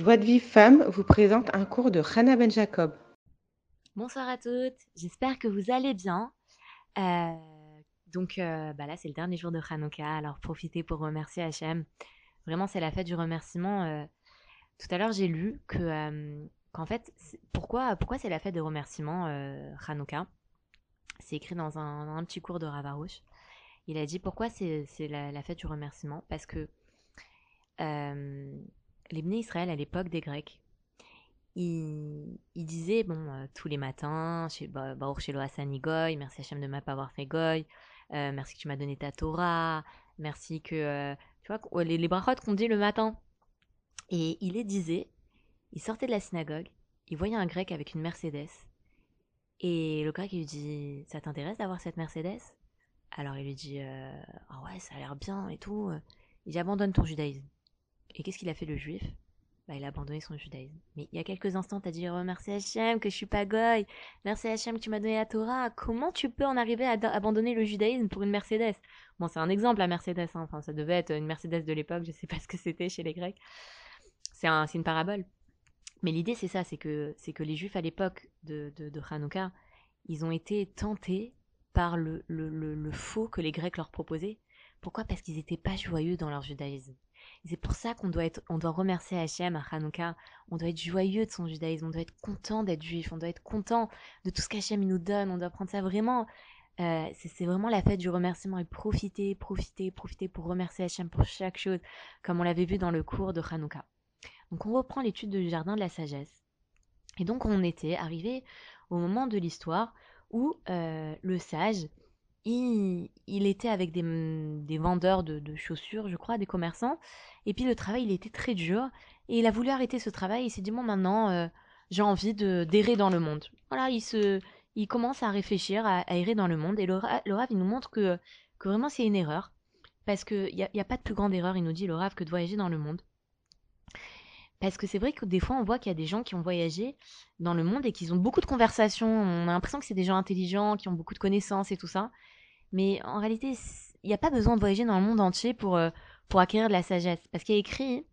Joie de Vive Femme vous présente un cours de Hannah Ben Jacob. Bonsoir à toutes, j'espère que vous allez bien. Euh, donc euh, bah là, c'est le dernier jour de Hanouka, alors profitez pour remercier Hachem. Vraiment, c'est la fête du remerciement. euh. Tout à l'heure, j'ai lu que qu'en fait, pourquoi pourquoi c'est la fête de remerciement Hanouka? C'est écrit dans un, petit cours de Ravarouche. Il a dit pourquoi c'est la, fête du remerciement? Parce que les Israël à l'époque des Grecs, ils, disaient bon euh, tous les matins, chez Ba- Baruch Shelo merci Hachem de ne pas avoir fait Goy, euh, merci que tu m'as donné ta Torah, merci que euh, tu vois les, les qu'on dit le matin. Et il les disait, il sortait de la synagogue, il voyait un grec avec une Mercedes, et le grec il lui dit ça t'intéresse d'avoir cette Mercedes? Alors il lui dit ah ouais ça a l'air bien et tout. Il dit abandonne ton judaïsme. Et qu'est-ce qu'il a fait le juif? Bah, il a abandonné son judaïsme. Mais il y a quelques instants, t'as dit oh, merci Hachem que je suis pas goy, merci Hachem que tu m'as donné la Torah. Comment tu peux en arriver à do- abandonner le judaïsme pour une Mercedes? Bon, c'est un exemple la Mercedes, hein. enfin ça devait être une Mercedes de l'époque, je sais pas ce que c'était chez les Grecs. C'est un, une parabole. Mais l'idée c'est ça, c'est que que les Juifs à l'époque de, de, Hanouka, ils ont été tentés par le, le faux que les Grecs leur proposaient. Pourquoi? Parce qu'ils n'étaient pas joyeux dans leur judaïsme. C'est pour ça qu'on doit être, on doit remercier Hachem à Hanouka. On doit être joyeux de son judaïsme. On doit être content d'être juif. On doit être content de tout ce qu'Hachem nous donne. On doit prendre ça vraiment. euh, c'est c'est vraiment la fête du remerciement et profiter, profiter, profiter pour remercier Hachem pour chaque chose, comme on l'avait vu dans le cours de Hanouka. Donc on reprend l'étude du jardin de la sagesse. Et donc on était arrivé au moment de l'histoire où euh, le sage, il, était avec des, des vendeurs de, chaussures, je crois, des commerçants. Et puis le travail, il était très dur. Et il a voulu arrêter ce travail. Il s'est dit, bon, maintenant, euh, j'ai envie de d'errer dans le monde. Voilà, il se, il commence à réfléchir, à, errer dans le monde. Et le, le Rav, il nous montre que, vraiment c'est une erreur. Parce qu'il n'y a, y a pas de plus grande erreur, il nous dit, le Rav, que de voyager dans le monde. Parce que c'est vrai que des fois, on voit qu'il y a des gens qui ont voyagé dans le monde et qu'ils ont beaucoup de conversations. On a l'impression que c'est des gens intelligents, qui ont beaucoup de connaissances et tout ça. Mais en réalité, il n'y a pas besoin de voyager dans le monde entier pour, euh, pour acquérir de la sagesse. Parce qu'il y a écrit,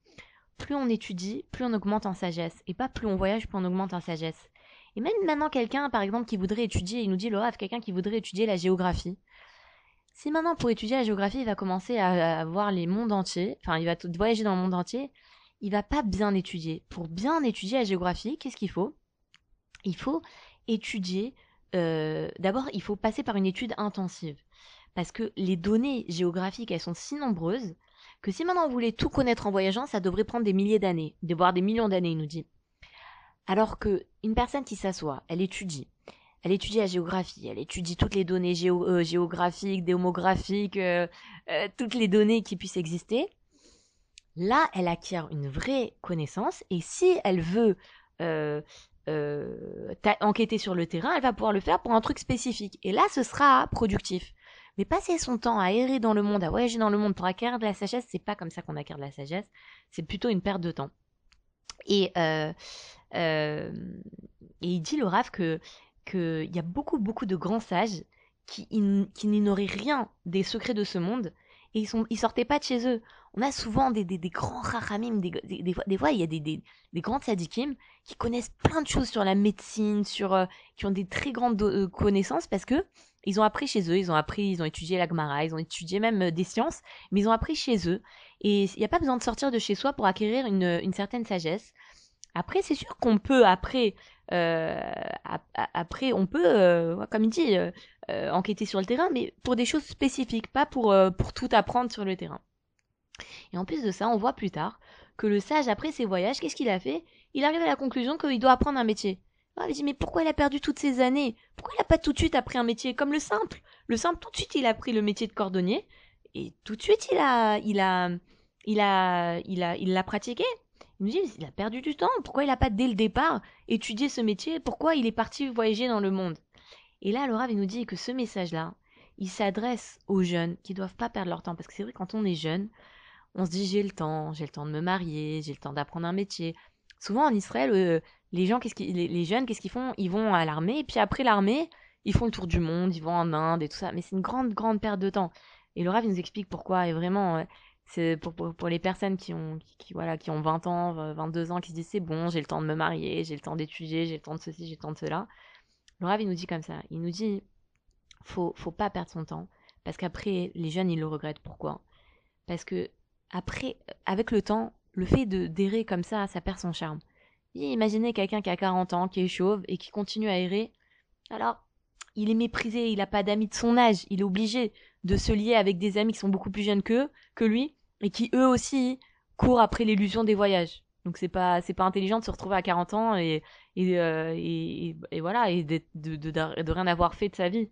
plus on étudie, plus on augmente en sagesse. Et pas plus on voyage, plus on augmente en sagesse. Et même maintenant, quelqu'un, par exemple, qui voudrait étudier, il nous dit, Laura, quelqu'un qui voudrait étudier la géographie. Si maintenant, pour étudier la géographie, il va commencer à, voir les mondes entiers, enfin, il va voyager dans le monde entier, il va pas bien étudier. Pour bien étudier la géographie, qu'est-ce qu'il faut? Il faut étudier. euh, D'abord, il faut passer par une étude intensive. Parce que les données géographiques, elles sont si nombreuses que si maintenant on voulait tout connaître en voyageant, ça devrait prendre des milliers d'années, voire des millions d'années, il nous dit. Alors que une personne qui s'assoit, elle étudie, elle étudie la géographie, elle étudie toutes les données euh, géographiques, démographiques, euh, euh, toutes les données qui puissent exister. Là, elle acquiert une vraie connaissance et si elle veut enquêter sur le terrain, elle va pouvoir le faire pour un truc spécifique. Et là, ce sera productif. Mais passer son temps à errer dans le monde, à voyager dans le monde pour acquérir de la sagesse, c'est pas comme ça qu'on acquiert de la sagesse. C'est plutôt une perte de temps. Et, euh, euh, et il dit le que qu'il y a beaucoup beaucoup de grands sages qui, qui n'ignoraient rien des secrets de ce monde et ils sont ils sortaient pas de chez eux. On a souvent des, des, grands rachamim, des, des, fois des il y a des, des, grands tzadikim qui connaissent plein de choses sur la médecine, sur euh, qui ont des très grandes connaissances parce que ils ont appris chez eux, ils ont appris, ils ont étudié la Gemara, ils ont étudié même euh, des sciences, mais ils ont appris chez eux. Et il n'y a pas besoin de sortir de chez soi pour acquérir une, une certaine sagesse. Après, c'est sûr qu'on peut, après, euh, après, on peut, euh, comme il dit, euh, euh, enquêter sur le terrain, mais pour des choses spécifiques, pas pour, euh, pour tout apprendre sur le terrain. Et en plus de ça, on voit plus tard que le sage, après ses voyages, qu'est-ce qu'il a fait? Il arrive à la conclusion qu'il doit apprendre un métier. Il dit, mais pourquoi il a perdu toutes ces années? Pourquoi il n'a pas tout de suite appris un métier comme le simple? Le simple, tout de suite, il a pris le métier de cordonnier et tout de suite, il a, il a, il a, il a, il l'a pratiqué. Il nous dit, il a perdu du temps. Pourquoi il n'a pas dès le départ étudié ce métier? Pourquoi il est parti voyager dans le monde? Et là, il nous dit que ce message-là, il s'adresse aux jeunes qui doivent pas perdre leur temps. Parce que c'est vrai, quand on est jeune, on se dit, j'ai le temps, j'ai le temps de me marier, j'ai le temps d'apprendre un métier. Souvent, en Israël, euh, les gens, qu'est-ce les, jeunes, qu'est-ce qu'ils font? Ils vont à l'armée, et puis après l'armée, ils font le tour du monde, ils vont en Inde et tout ça. Mais c'est une grande, grande perte de temps. Et le Rav, nous explique pourquoi. Et vraiment, c'est pour, pour, les personnes qui ont, qui, voilà, qui ont 20 ans, 22 ans, qui se disent c'est bon, j'ai le temps de me marier, j'ai le temps d'étudier, j'ai le temps de ceci, j'ai le temps de cela. Le Rav, il nous dit comme ça. Il nous dit faut, faut pas perdre son temps. Parce qu'après, les jeunes, ils le regrettent. Pourquoi? Parce que, après, avec le temps, le fait de d'errer comme ça, ça perd son charme. imaginez quelqu'un qui a 40 ans, qui est chauve et qui continue à errer. Alors, il est méprisé, il n'a pas d'amis de son âge, il est obligé de se lier avec des amis qui sont beaucoup plus jeunes que, que lui et qui eux aussi courent après l'illusion des voyages. Donc c'est pas pas intelligent de se retrouver à 40 ans et et, euh, et, voilà et de, de, de, rien avoir fait de sa vie.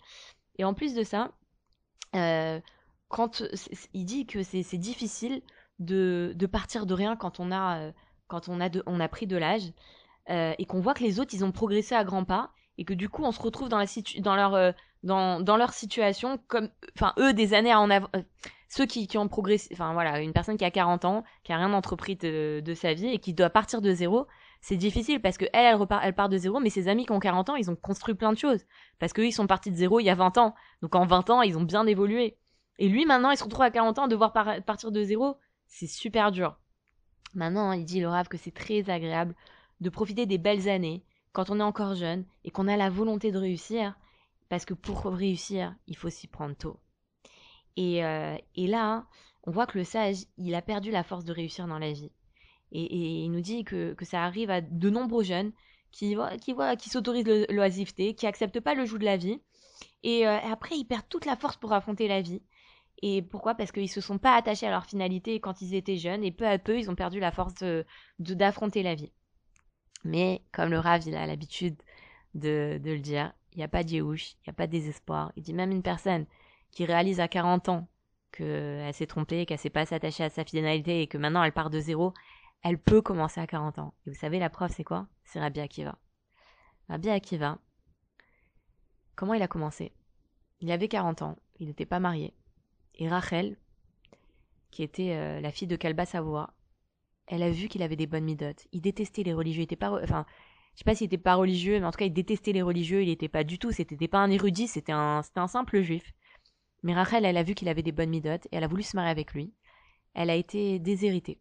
Et en plus de ça, euh, quand il dit que c'est difficile de, partir de rien quand on a euh, quand on a on a pris de l'âge et qu'on voit que les autres ils ont progressé à grands pas et que du coup on se retrouve dans la situ dans leur dans, dans leur situation comme enfin eux des années en avant ceux qui, qui ont progressé, enfin voilà, une personne qui a 40 ans, qui a rien entrepris de, sa vie et qui doit partir de zéro, c'est difficile parce que elle, elle, repart, elle part de zéro, mais ses amis qui ont 40 ans, ils ont construit plein de choses. Parce qu'eux, ils sont partis de zéro il y a 20 ans. Donc en 20 ans, ils ont bien évolué. Et lui, maintenant, il se retrouve à 40 ans, devoir partir de zéro, c'est super dur. Maintenant, il dit, le rave, que c'est très agréable de profiter des belles années quand on est encore jeune et qu'on a la volonté de réussir. Parce que pour réussir, il faut s'y prendre tôt. Euh, et, là, on voit que le sage, il a perdu la force de réussir dans la vie. Et, il nous dit que, ça arrive à de nombreux jeunes qui, qui, qui s'autorisent l'oisiveté, qui acceptent pas le joug de la vie. Et euh, après, ils perdent toute la force pour affronter la vie. Et pourquoi? Parce qu'ils se sont pas attachés à leur finalité quand ils étaient jeunes, et peu à peu, ils ont perdu la force d'affronter la vie. Mais comme le Rav, il a l'habitude de, le dire, il n'y a pas de il n'y a pas de désespoir. Il dit même une personne qui réalise à 40 ans qu'elle s'est trompée, qu'elle s'est pas s'attacher à sa fidélité et que maintenant elle part de zéro, elle peut commencer à 40 ans. Et vous savez, la preuve, c'est quoi? C'est Rabbi Akiva. Rabbi Akiva, comment il a commencé? Il avait 40 ans, il n'était pas marié. Et Rachel, qui était euh, la fille de Kalba Savoie, elle a vu qu'il avait des bonnes midotes. Il détestait les religieux. Il était pas, enfin, je sais pas s'il était pas religieux, mais en tout cas, il détestait les religieux. Il n'était pas du tout. C'était pas un érudit. C'était un, c'était un simple juif. Mais Rachel, elle a vu qu'il avait des bonnes midotes et elle a voulu se marier avec lui. Elle a été déshéritée.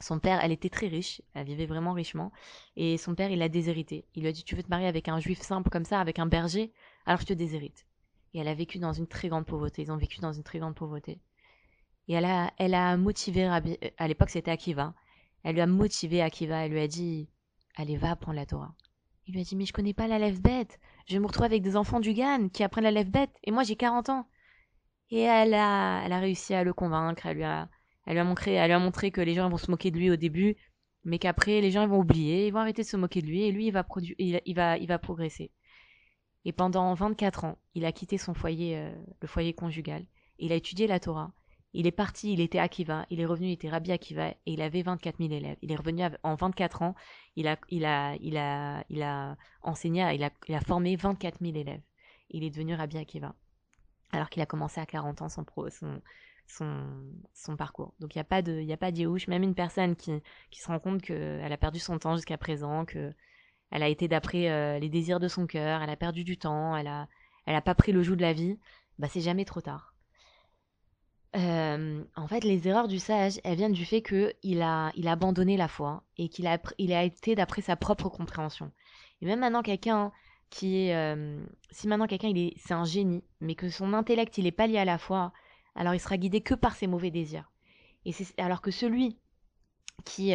Son père, elle était très riche, elle vivait vraiment richement, et son père, il l'a déshérité. Il lui a dit Tu veux te marier avec un juif simple comme ça, avec un berger? Alors je te déshérite. Et elle a vécu dans une très grande pauvreté. Ils ont vécu dans une très grande pauvreté. Et elle a, elle a motivé Rabbi, à l'époque c'était Akiva. Elle lui a motivé Akiva, elle lui a dit Allez, va apprendre la Torah. Il lui a dit Mais je connais pas la lève bête. Je vais me retrouver avec des enfants du Gan qui apprennent la lève bête. Et moi j'ai 40 ans. Et elle a, elle a réussi à le convaincre. Elle lui a, elle lui a montré, elle lui a montré que les gens vont se moquer de lui au début, mais qu'après les gens vont oublier, ils vont arrêter de se moquer de lui et lui il va il, va, il va progresser. Et pendant 24 ans, il a quitté son foyer, euh, le foyer conjugal. Il a étudié la Torah. Il est parti, il était Akiva, il est revenu, il était Rabbi Akiva et il avait 24 000 élèves. Il est revenu en 24 ans, il a, enseigné, il a, formé 24 000 élèves. Il est devenu Rabbi Akiva alors qu'il a commencé à 40 ans son, son, son, parcours. Donc il n'y a pas de, il a pas Même une personne qui, qui se rend compte qu'elle a perdu son temps jusqu'à présent, que elle a été d'après euh, les désirs de son cœur, elle a perdu du temps, elle a, elle a pas pris le joug de la vie, bah c'est jamais trop tard. Euh, en fait, les erreurs du sage, elles viennent du fait qu'il a, il a abandonné la foi et qu'il a, été d'après sa propre compréhension. Et même maintenant, quelqu'un qui est euh, si maintenant quelqu'un il est c'est un génie mais que son intellect il est pas lié à la foi alors il sera guidé que par ses mauvais désirs et c'est alors que celui qui,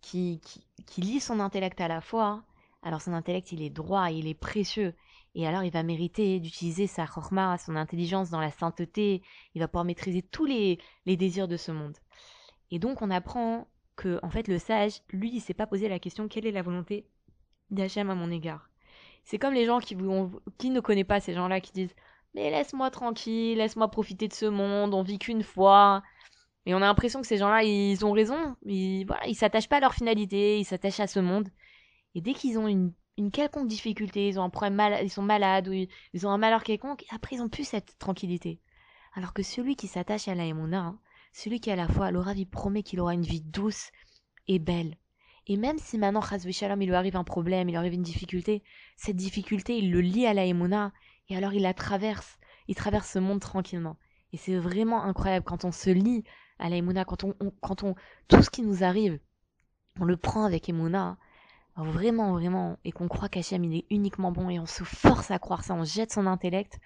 qui, qui, qui lie son intellect à la foi alors son intellect il est droit il est précieux et alors il va mériter d'utiliser sa chorma son intelligence dans la sainteté il va pouvoir maîtriser tous les, les désirs de ce monde et donc on apprend que en fait le sage lui il s'est pas posé la question quelle est la volonté d'Hachem à mon égard? C'est comme les gens qui, qui ne connaissent pas ces gens-là qui disent Mais laisse-moi tranquille, laisse-moi profiter de ce monde, on vit qu'une fois. Et on a l'impression que ces gens-là, ils ont raison. Ils, voilà, ils s'attachent pas à leur finalité, ils s'attachent à ce monde. Et dès qu'ils ont une, quelconque difficulté, ils ont un problème mal, ils sont malades ou ils, ont un malheur quelconque, après ils ont plus cette tranquillité. Alors que celui qui s'attache à la hein, celui qui a la foi, l'aura vie promet qu'il aura une vie douce et belle. Et même si maintenant, Shalom, il lui arrive un problème, il lui arrive une difficulté, cette difficulté, il le lie à la et alors il la traverse, il traverse ce monde tranquillement. Et c'est vraiment incroyable quand on se lie à la quand on, quand on, tout ce qui nous arrive, on le prend avec Emouna, vraiment, vraiment, et qu'on croit qu'Hachem il est uniquement bon et on se force à croire ça, on jette son intellect,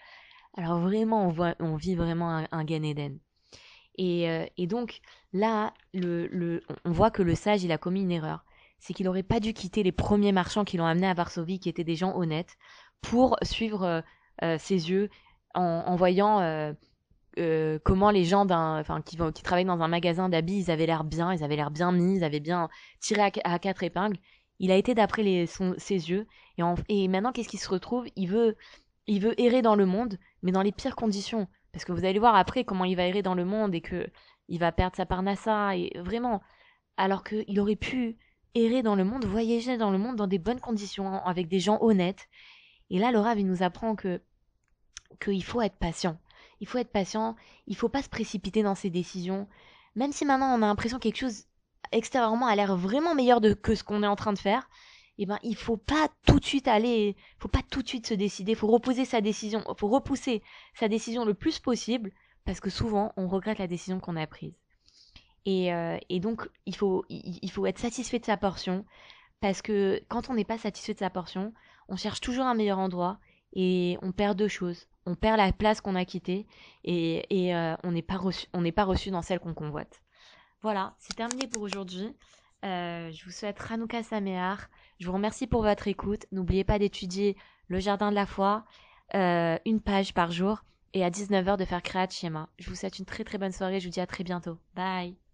alors vraiment on, voit, on vit vraiment un, un Gan Eden. Et, euh, et, donc là, le, le, on voit que le sage il a commis une erreur, c'est qu'il aurait pas dû quitter les premiers marchands qui l'ont amené à Varsovie, qui étaient des gens honnêtes, pour suivre euh, euh ses yeux en, voyant comment les gens enfin, qui, qui travaillent dans un magasin d'habits, ils avaient l'air bien, ils avaient l'air bien mis, ils avaient bien tiré à, à quatre épingles. Il a été d'après ses yeux. Et maintenant, qu'est-ce qu'il se retrouve? Il veut, il veut errer dans le monde, mais dans les pires conditions. Parce que vous allez voir après comment il va errer dans le monde et que il va perdre sa parnassa et vraiment. Alors qu'il aurait pu errer dans le monde, voyager dans le monde dans des bonnes conditions, avec des gens honnêtes. Et là, Laura, il nous apprend que qu'il faut être patient. Il faut être patient, il faut pas se précipiter dans ses décisions. Même si maintenant on a l'impression que quelque chose extérieurement a l'air vraiment meilleur que ce qu'on est en train de faire, eh ben il faut pas tout de suite aller, faut pas tout de suite se décider, faut reposer sa décision, faut repousser sa décision le plus possible parce que souvent on regrette la décision qu'on a prise. Et, euh, et donc il faut, il, être satisfait de sa portion parce que quand on n'est pas satisfait de sa portion, on cherche toujours un meilleur endroit et on perd deux choses. On perd la place qu'on a quittée et, et euh, on n'est pas reçu dans celle qu'on convoite. Voilà, c'est terminé pour aujourd'hui. Euh, je vous souhaite Hanouka Saméar. Je vous remercie pour votre écoute. N'oubliez pas d'étudier le jardin de la foi, euh, une page par jour, et à 19h de faire Créat Schéma. Je vous souhaite une très très bonne soirée. Je vous dis à très bientôt. Bye